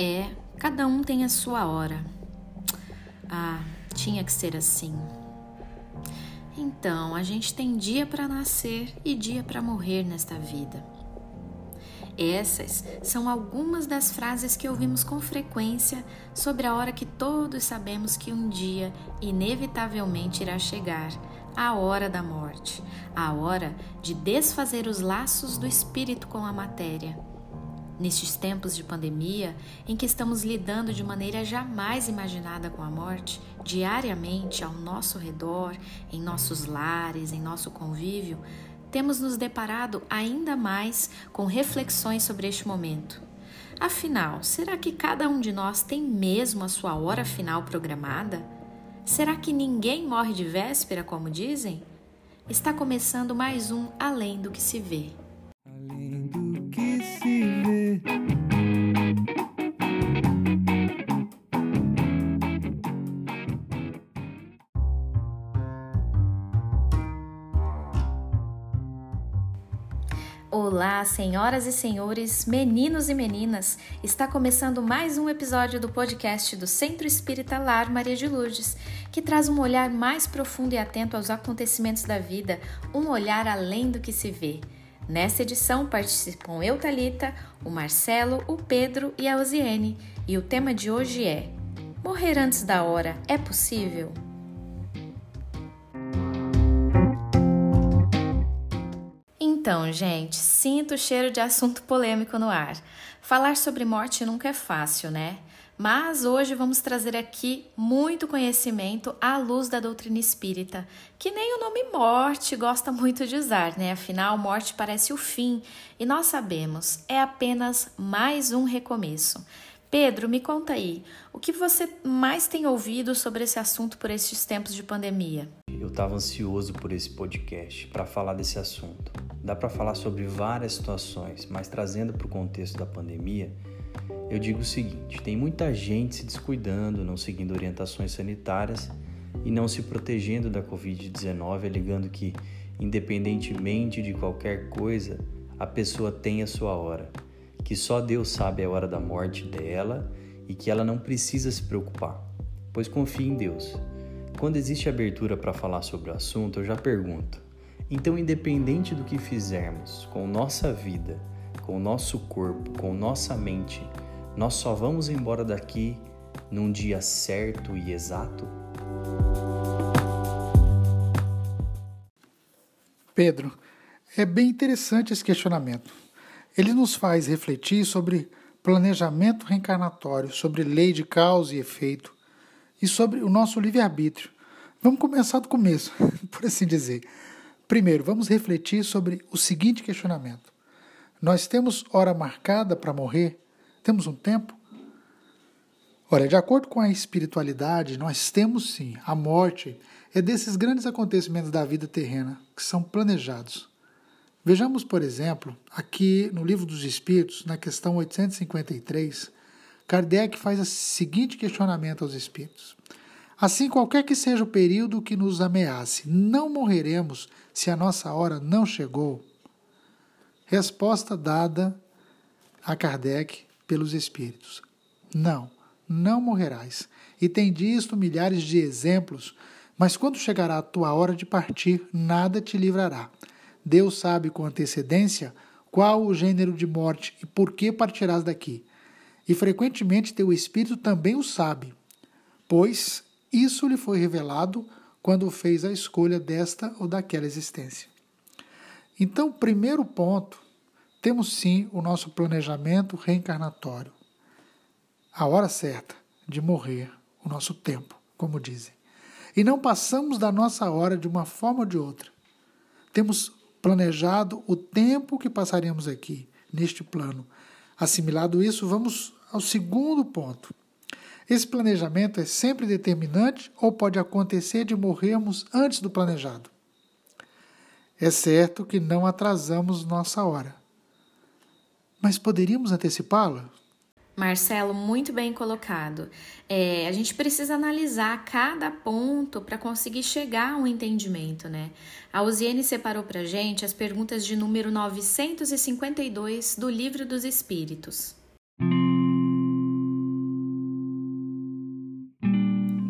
É, cada um tem a sua hora. Ah, tinha que ser assim. Então, a gente tem dia para nascer e dia para morrer nesta vida. Essas são algumas das frases que ouvimos com frequência sobre a hora que todos sabemos que um dia inevitavelmente irá chegar a hora da morte, a hora de desfazer os laços do espírito com a matéria Nestes tempos de pandemia, em que estamos lidando de maneira jamais imaginada com a morte, diariamente ao nosso redor, em nossos lares, em nosso convívio, temos nos deparado ainda mais com reflexões sobre este momento. Afinal, será que cada um de nós tem mesmo a sua hora final programada? Será que ninguém morre de véspera, como dizem? Está começando mais um Além do que se vê. Olá, senhoras e senhores, meninos e meninas! Está começando mais um episódio do podcast do Centro Espírita Lar Maria de Lourdes, que traz um olhar mais profundo e atento aos acontecimentos da vida, um olhar além do que se vê. Nessa edição participam eu, Talita, o Marcelo, o Pedro e a Osiene, e o tema de hoje é: Morrer antes da hora é possível? Então, gente, sinto o cheiro de assunto polêmico no ar. Falar sobre morte nunca é fácil, né? Mas hoje vamos trazer aqui muito conhecimento à luz da doutrina espírita, que nem o nome morte gosta muito de usar, né? Afinal, morte parece o fim e nós sabemos, é apenas mais um recomeço. Pedro, me conta aí, o que você mais tem ouvido sobre esse assunto por esses tempos de pandemia? Eu estava ansioso por esse podcast para falar desse assunto. Dá para falar sobre várias situações, mas trazendo para o contexto da pandemia, eu digo o seguinte: tem muita gente se descuidando, não seguindo orientações sanitárias e não se protegendo da Covid-19, alegando que, independentemente de qualquer coisa, a pessoa tem a sua hora, que só Deus sabe a hora da morte dela e que ela não precisa se preocupar, pois confia em Deus. Quando existe abertura para falar sobre o assunto, eu já pergunto: então, independente do que fizermos com nossa vida, com nosso corpo, com nossa mente, nós só vamos embora daqui num dia certo e exato? Pedro, é bem interessante esse questionamento. Ele nos faz refletir sobre planejamento reencarnatório, sobre lei de causa e efeito e sobre o nosso livre-arbítrio. Vamos começar do começo, por assim dizer. Primeiro, vamos refletir sobre o seguinte questionamento: Nós temos hora marcada para morrer? Temos um tempo? Olha, de acordo com a espiritualidade, nós temos sim. A morte é desses grandes acontecimentos da vida terrena que são planejados. Vejamos, por exemplo, aqui no Livro dos Espíritos, na questão 853, Kardec faz o seguinte questionamento aos espíritos: Assim, qualquer que seja o período que nos ameace, não morreremos se a nossa hora não chegou? Resposta dada a Kardec pelos Espíritos. Não, não morrerás. E tem disto milhares de exemplos, mas quando chegará a tua hora de partir, nada te livrará. Deus sabe com antecedência qual o gênero de morte e por que partirás daqui. E frequentemente teu espírito também o sabe, pois isso lhe foi revelado quando fez a escolha desta ou daquela existência. Então, primeiro ponto temos sim o nosso planejamento reencarnatório. A hora certa de morrer, o nosso tempo, como dizem. E não passamos da nossa hora de uma forma ou de outra. Temos planejado o tempo que passaremos aqui, neste plano. Assimilado isso, vamos ao segundo ponto. Esse planejamento é sempre determinante ou pode acontecer de morrermos antes do planejado? É certo que não atrasamos nossa hora, mas poderíamos antecipá-la? Marcelo, muito bem colocado. É, a gente precisa analisar cada ponto para conseguir chegar a um entendimento, né? A Uziene separou para gente as perguntas de número 952 do Livro dos Espíritos.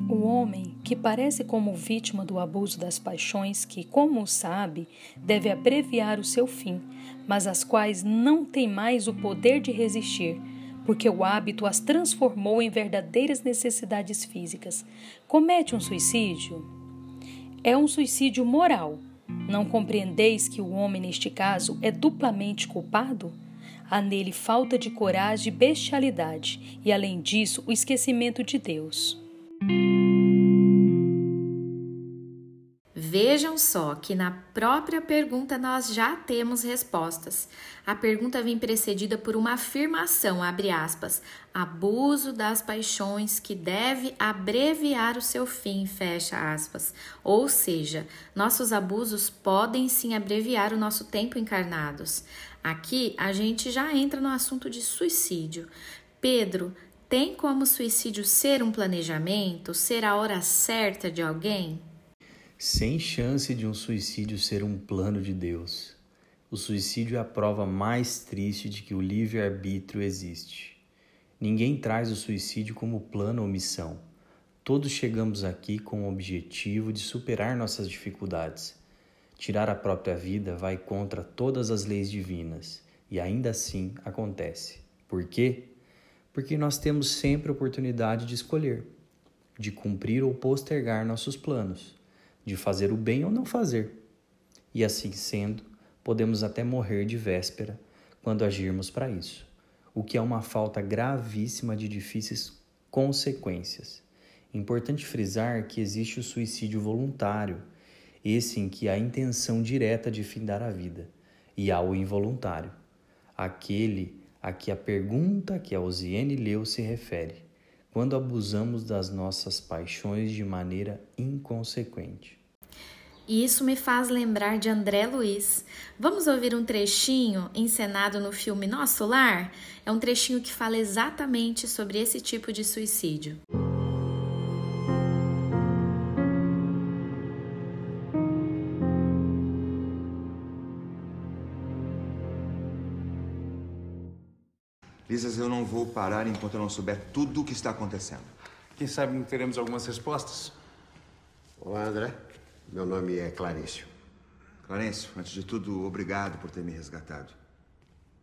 O homem que parece como vítima do abuso das paixões, que, como sabe, deve abreviar o seu fim, mas às quais não tem mais o poder de resistir porque o hábito as transformou em verdadeiras necessidades físicas. Comete um suicídio? É um suicídio moral. Não compreendeis que o homem, neste caso, é duplamente culpado? Há nele falta de coragem e bestialidade, e além disso, o esquecimento de Deus. Vejam só que na própria pergunta nós já temos respostas. A pergunta vem precedida por uma afirmação, abre aspas, abuso das paixões que deve abreviar o seu fim, fecha aspas. Ou seja, nossos abusos podem sim abreviar o nosso tempo encarnados. Aqui a gente já entra no assunto de suicídio. Pedro, tem como suicídio ser um planejamento, ser a hora certa de alguém? Sem chance de um suicídio ser um plano de Deus. O suicídio é a prova mais triste de que o livre-arbítrio existe. Ninguém traz o suicídio como plano ou missão. Todos chegamos aqui com o objetivo de superar nossas dificuldades. Tirar a própria vida vai contra todas as leis divinas e ainda assim acontece. Por quê? Porque nós temos sempre a oportunidade de escolher, de cumprir ou postergar nossos planos de fazer o bem ou não fazer. E assim sendo, podemos até morrer de véspera quando agirmos para isso, o que é uma falta gravíssima de difíceis consequências. Importante frisar que existe o suicídio voluntário, esse em que há intenção direta de findar a vida, e há o involuntário, aquele a que a pergunta que a Osiane leu se refere, quando abusamos das nossas paixões de maneira inconsequente. E isso me faz lembrar de André Luiz. Vamos ouvir um trechinho encenado no filme Nosso Lar? É um trechinho que fala exatamente sobre esse tipo de suicídio. Lisas, eu não vou parar enquanto eu não souber tudo o que está acontecendo. Quem sabe não teremos algumas respostas? Olá, André. Meu nome é Clarencio. Clarencio, antes de tudo, obrigado por ter me resgatado.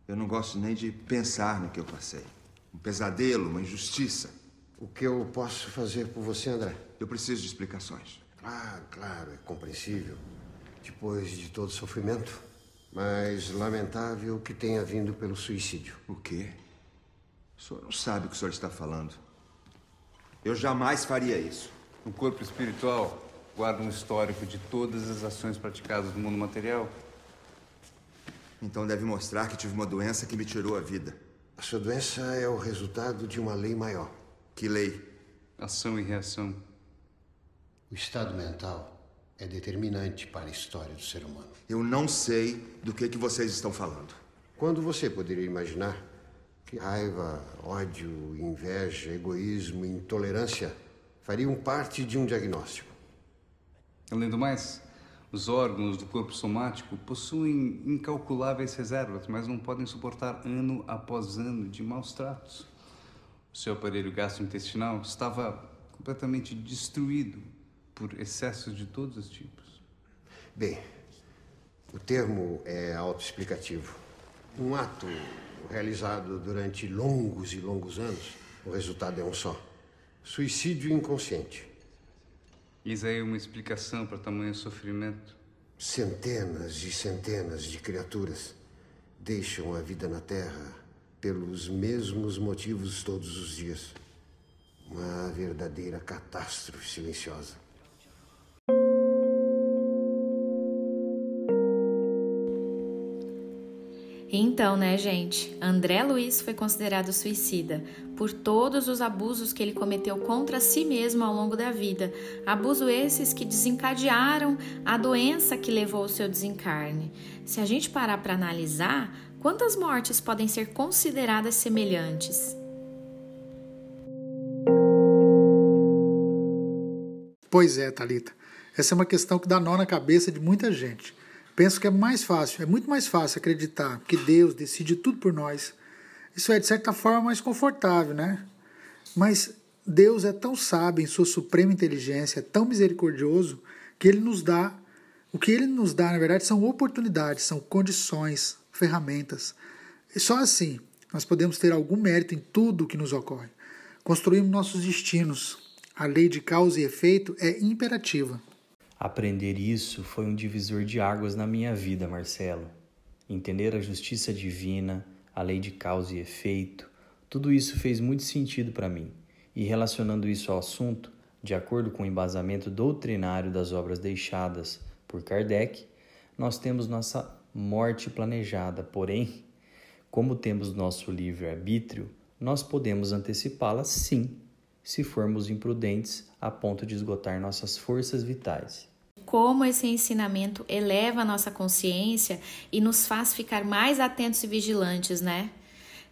Eu não gosto nem de pensar no que eu passei. Um pesadelo, uma injustiça. O que eu posso fazer por você, André? Eu preciso de explicações. Ah, claro, é compreensível. Depois de todo sofrimento. Mas lamentável que tenha vindo pelo suicídio. O quê? O senhor não sabe o que o senhor está falando. Eu jamais faria isso. O corpo espiritual guarda um histórico de todas as ações praticadas no mundo material. Então deve mostrar que tive uma doença que me tirou a vida. A sua doença é o resultado de uma lei maior. Que lei? Ação e reação. O estado mental é determinante para a história do ser humano. Eu não sei do que, que vocês estão falando. Quando você poderia imaginar que raiva, ódio, inveja, egoísmo, intolerância fariam parte de um diagnóstico? Além do mais, os órgãos do corpo somático possuem incalculáveis reservas, mas não podem suportar ano após ano de maus tratos. O seu aparelho gastrointestinal estava completamente destruído por excessos de todos os tipos. Bem, o termo é autoexplicativo. Um ato realizado durante longos e longos anos, o resultado é um só: suicídio inconsciente. Eis aí uma explicação para tamanho sofrimento. Centenas e centenas de criaturas deixam a vida na Terra pelos mesmos motivos todos os dias. Uma verdadeira catástrofe silenciosa. Então, né, gente? André Luiz foi considerado suicida por todos os abusos que ele cometeu contra si mesmo ao longo da vida. Abusos esses que desencadearam a doença que levou ao seu desencarne. Se a gente parar para analisar, quantas mortes podem ser consideradas semelhantes? Pois é, Talita. Essa é uma questão que dá nó na cabeça de muita gente. Penso que é mais fácil, é muito mais fácil acreditar que Deus decide tudo por nós. Isso é, de certa forma, mais confortável, né? Mas Deus é tão sábio em sua suprema inteligência, é tão misericordioso, que ele nos dá, o que ele nos dá, na verdade, são oportunidades, são condições, ferramentas. E só assim nós podemos ter algum mérito em tudo o que nos ocorre. Construímos nossos destinos. A lei de causa e efeito é imperativa. Aprender isso foi um divisor de águas na minha vida, Marcelo. Entender a justiça divina, a lei de causa e efeito, tudo isso fez muito sentido para mim. E relacionando isso ao assunto, de acordo com o embasamento doutrinário das obras deixadas por Kardec, nós temos nossa morte planejada, porém, como temos nosso livre-arbítrio, nós podemos antecipá-la sim, se formos imprudentes a ponto de esgotar nossas forças vitais. Como esse ensinamento eleva a nossa consciência e nos faz ficar mais atentos e vigilantes, né?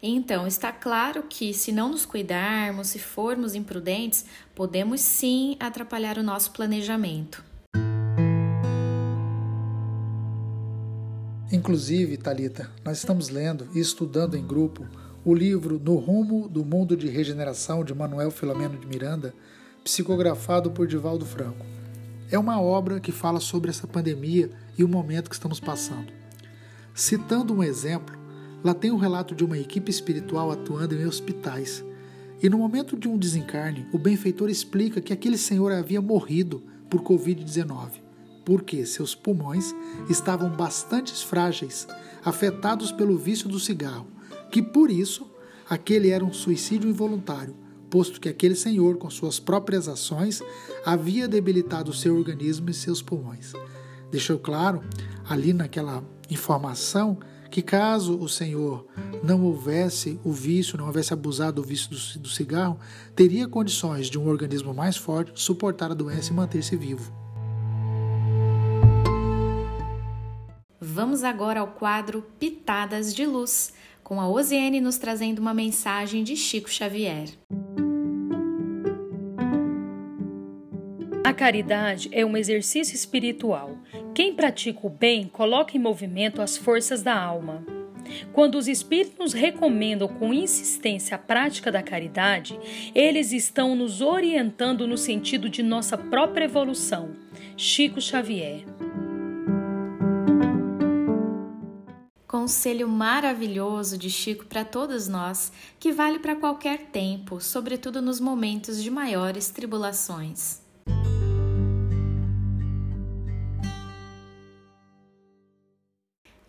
Então, está claro que se não nos cuidarmos, se formos imprudentes, podemos sim atrapalhar o nosso planejamento. Inclusive, Talita, nós estamos lendo e estudando em grupo o livro No Rumo do Mundo de Regeneração de Manuel Filomeno de Miranda, psicografado por Divaldo Franco. É uma obra que fala sobre essa pandemia e o momento que estamos passando. Citando um exemplo, Lá tem o um relato de uma equipe espiritual atuando em hospitais. E no momento de um desencarne, o benfeitor explica que aquele senhor havia morrido por Covid-19, porque seus pulmões estavam bastante frágeis, afetados pelo vício do cigarro, que por isso aquele era um suicídio involuntário, posto que aquele senhor, com suas próprias ações, havia debilitado seu organismo e seus pulmões. Deixou claro, ali naquela informação, que caso o Senhor não houvesse o vício, não houvesse abusado do vício do, do cigarro, teria condições de um organismo mais forte suportar a doença e manter-se vivo. Vamos agora ao quadro Pitadas de Luz, com a Osiane nos trazendo uma mensagem de Chico Xavier. A caridade é um exercício espiritual. Quem pratica o bem coloca em movimento as forças da alma. Quando os espíritos nos recomendam com insistência a prática da caridade, eles estão nos orientando no sentido de nossa própria evolução. Chico Xavier. Conselho maravilhoso de Chico para todos nós, que vale para qualquer tempo, sobretudo nos momentos de maiores tribulações.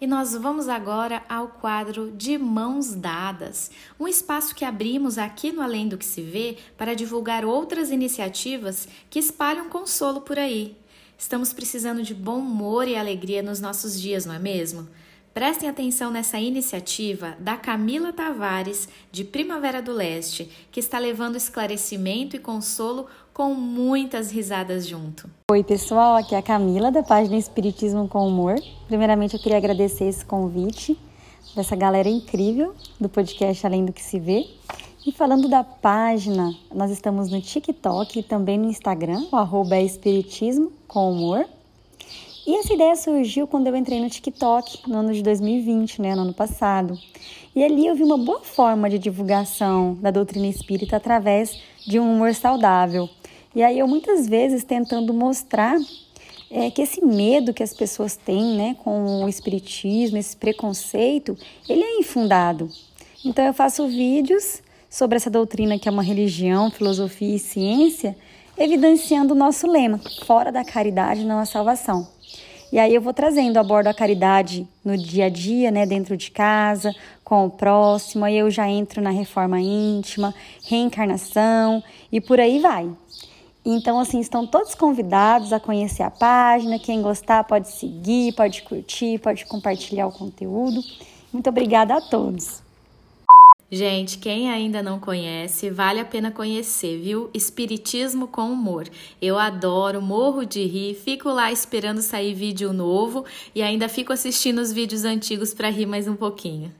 E nós vamos agora ao quadro de Mãos Dadas, um espaço que abrimos aqui no Além do que se vê para divulgar outras iniciativas que espalham consolo por aí. Estamos precisando de bom humor e alegria nos nossos dias, não é mesmo? Prestem atenção nessa iniciativa da Camila Tavares, de Primavera do Leste, que está levando esclarecimento e consolo com muitas risadas junto. Oi, pessoal, aqui é a Camila da página Espiritismo com Humor. Primeiramente, eu queria agradecer esse convite dessa galera incrível do podcast Além do que se vê. E falando da página, nós estamos no TikTok e também no Instagram, o arroba é Espiritismo com Humor. E essa ideia surgiu quando eu entrei no TikTok no ano de 2020, né, no ano passado. E ali eu vi uma boa forma de divulgação da doutrina espírita através de um humor saudável. E aí eu muitas vezes tentando mostrar é, que esse medo que as pessoas têm, né, com o espiritismo, esse preconceito, ele é infundado. Então eu faço vídeos sobre essa doutrina que é uma religião, filosofia e ciência, evidenciando o nosso lema: fora da caridade não há salvação. E aí eu vou trazendo, abordo a caridade no dia a dia, né, dentro de casa, com o próximo, aí eu já entro na reforma íntima, reencarnação e por aí vai. Então, assim, estão todos convidados a conhecer a página. Quem gostar pode seguir, pode curtir, pode compartilhar o conteúdo. Muito obrigada a todos. Gente, quem ainda não conhece, vale a pena conhecer, viu? Espiritismo com humor. Eu adoro, morro de rir, fico lá esperando sair vídeo novo e ainda fico assistindo os vídeos antigos para rir mais um pouquinho.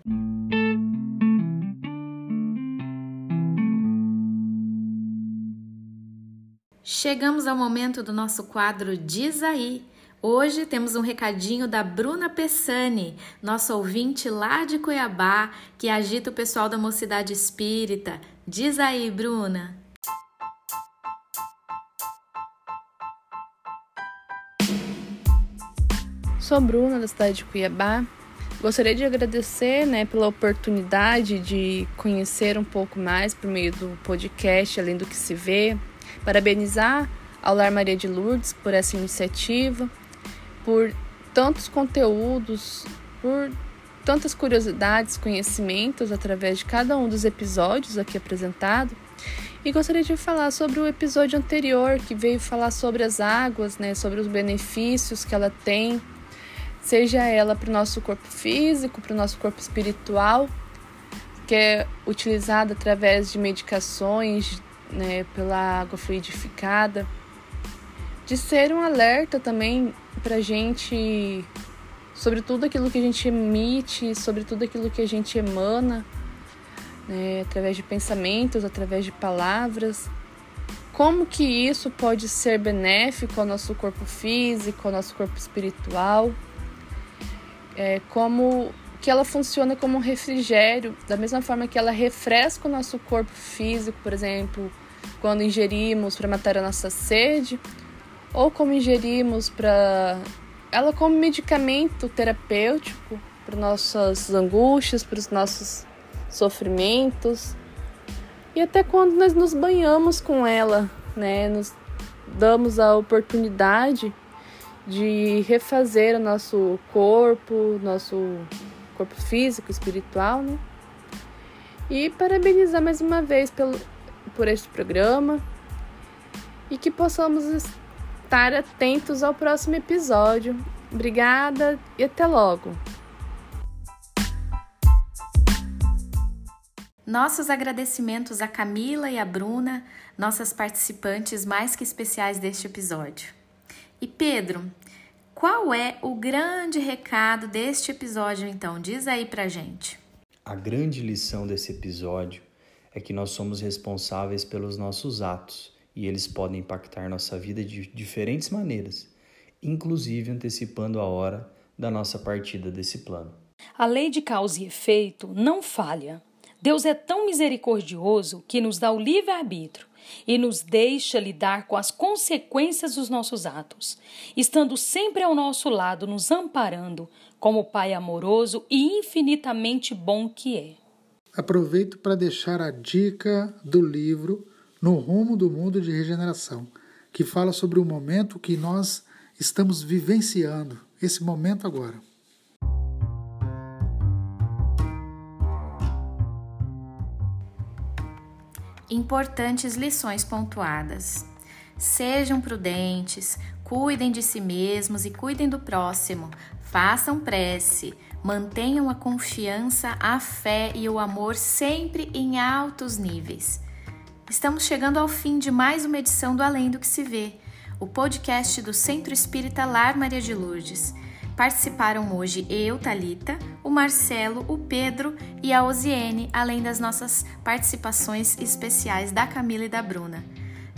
Chegamos ao momento do nosso quadro Diz aí. Hoje temos um recadinho da Bruna Pessani, nossa ouvinte lá de Cuiabá, que agita o pessoal da Mocidade Espírita. Diz aí, Bruna. Sou Bruna, da cidade de Cuiabá. Gostaria de agradecer né, pela oportunidade de conhecer um pouco mais por meio do podcast Além do que se vê. Parabenizar ao Lar Maria de Lourdes por essa iniciativa por tantos conteúdos, por tantas curiosidades, conhecimentos através de cada um dos episódios aqui apresentado. E gostaria de falar sobre o episódio anterior que veio falar sobre as águas, né, sobre os benefícios que ela tem seja ela para o nosso corpo físico, para o nosso corpo espiritual, que é utilizada através de medicações, né, pela água fluidificada, de ser um alerta também para a gente sobre tudo aquilo que a gente emite, sobre tudo aquilo que a gente emana, né, através de pensamentos, através de palavras. Como que isso pode ser benéfico ao nosso corpo físico, ao nosso corpo espiritual? é, como que ela funciona como um refrigério, da mesma forma que ela refresca o nosso corpo físico, por exemplo, quando ingerimos para matar a nossa sede, ou como ingerimos para ela como medicamento terapêutico para nossas angústias, para os nossos sofrimentos. E até quando nós nos banhamos com ela, né? Nos damos a oportunidade de refazer o nosso corpo, nosso corpo físico, espiritual, né? E parabenizar mais uma vez pelo, por este programa e que possamos estar atentos ao próximo episódio. Obrigada e até logo! Nossos agradecimentos a Camila e a Bruna, nossas participantes mais que especiais deste episódio. E Pedro, qual é o grande recado deste episódio então? Diz aí pra gente. A grande lição desse episódio é que nós somos responsáveis pelos nossos atos e eles podem impactar nossa vida de diferentes maneiras, inclusive antecipando a hora da nossa partida desse plano. A lei de causa e efeito não falha. Deus é tão misericordioso que nos dá o livre-arbítrio e nos deixa lidar com as consequências dos nossos atos, estando sempre ao nosso lado, nos amparando, como Pai amoroso e infinitamente bom que é. Aproveito para deixar a dica do livro No Rumo do Mundo de Regeneração, que fala sobre o momento que nós estamos vivenciando, esse momento agora. Importantes lições pontuadas. Sejam prudentes, cuidem de si mesmos e cuidem do próximo. Façam prece, mantenham a confiança, a fé e o amor sempre em altos níveis. Estamos chegando ao fim de mais uma edição do Além do que se vê, o podcast do Centro Espírita Lar Maria de Lourdes. Participaram hoje eu, Talita, o Marcelo, o Pedro e a Osiene, além das nossas participações especiais da Camila e da Bruna.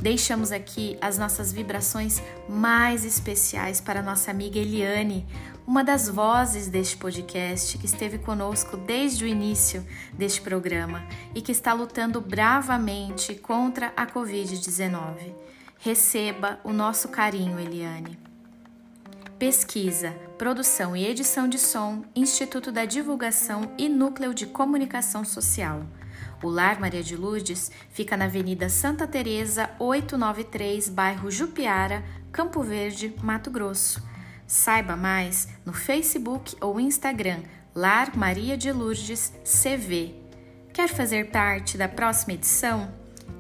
Deixamos aqui as nossas vibrações mais especiais para nossa amiga Eliane, uma das vozes deste podcast que esteve conosco desde o início deste programa e que está lutando bravamente contra a Covid-19. Receba o nosso carinho, Eliane. Pesquisa, produção e edição de som, Instituto da Divulgação e Núcleo de Comunicação Social. O Lar Maria de Lourdes fica na Avenida Santa Teresa, 893, bairro Jupiara, Campo Verde, Mato Grosso. Saiba mais no Facebook ou Instagram Lar Maria de Lourdes CV. Quer fazer parte da próxima edição?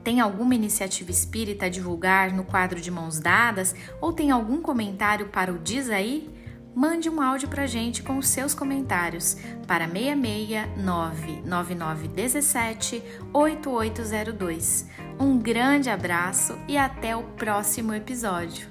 Tem alguma iniciativa espírita a divulgar no quadro de mãos dadas ou tem algum comentário para o Diz aí? mande um áudio para gente com os seus comentários para 6699917 8802. Um grande abraço e até o próximo episódio.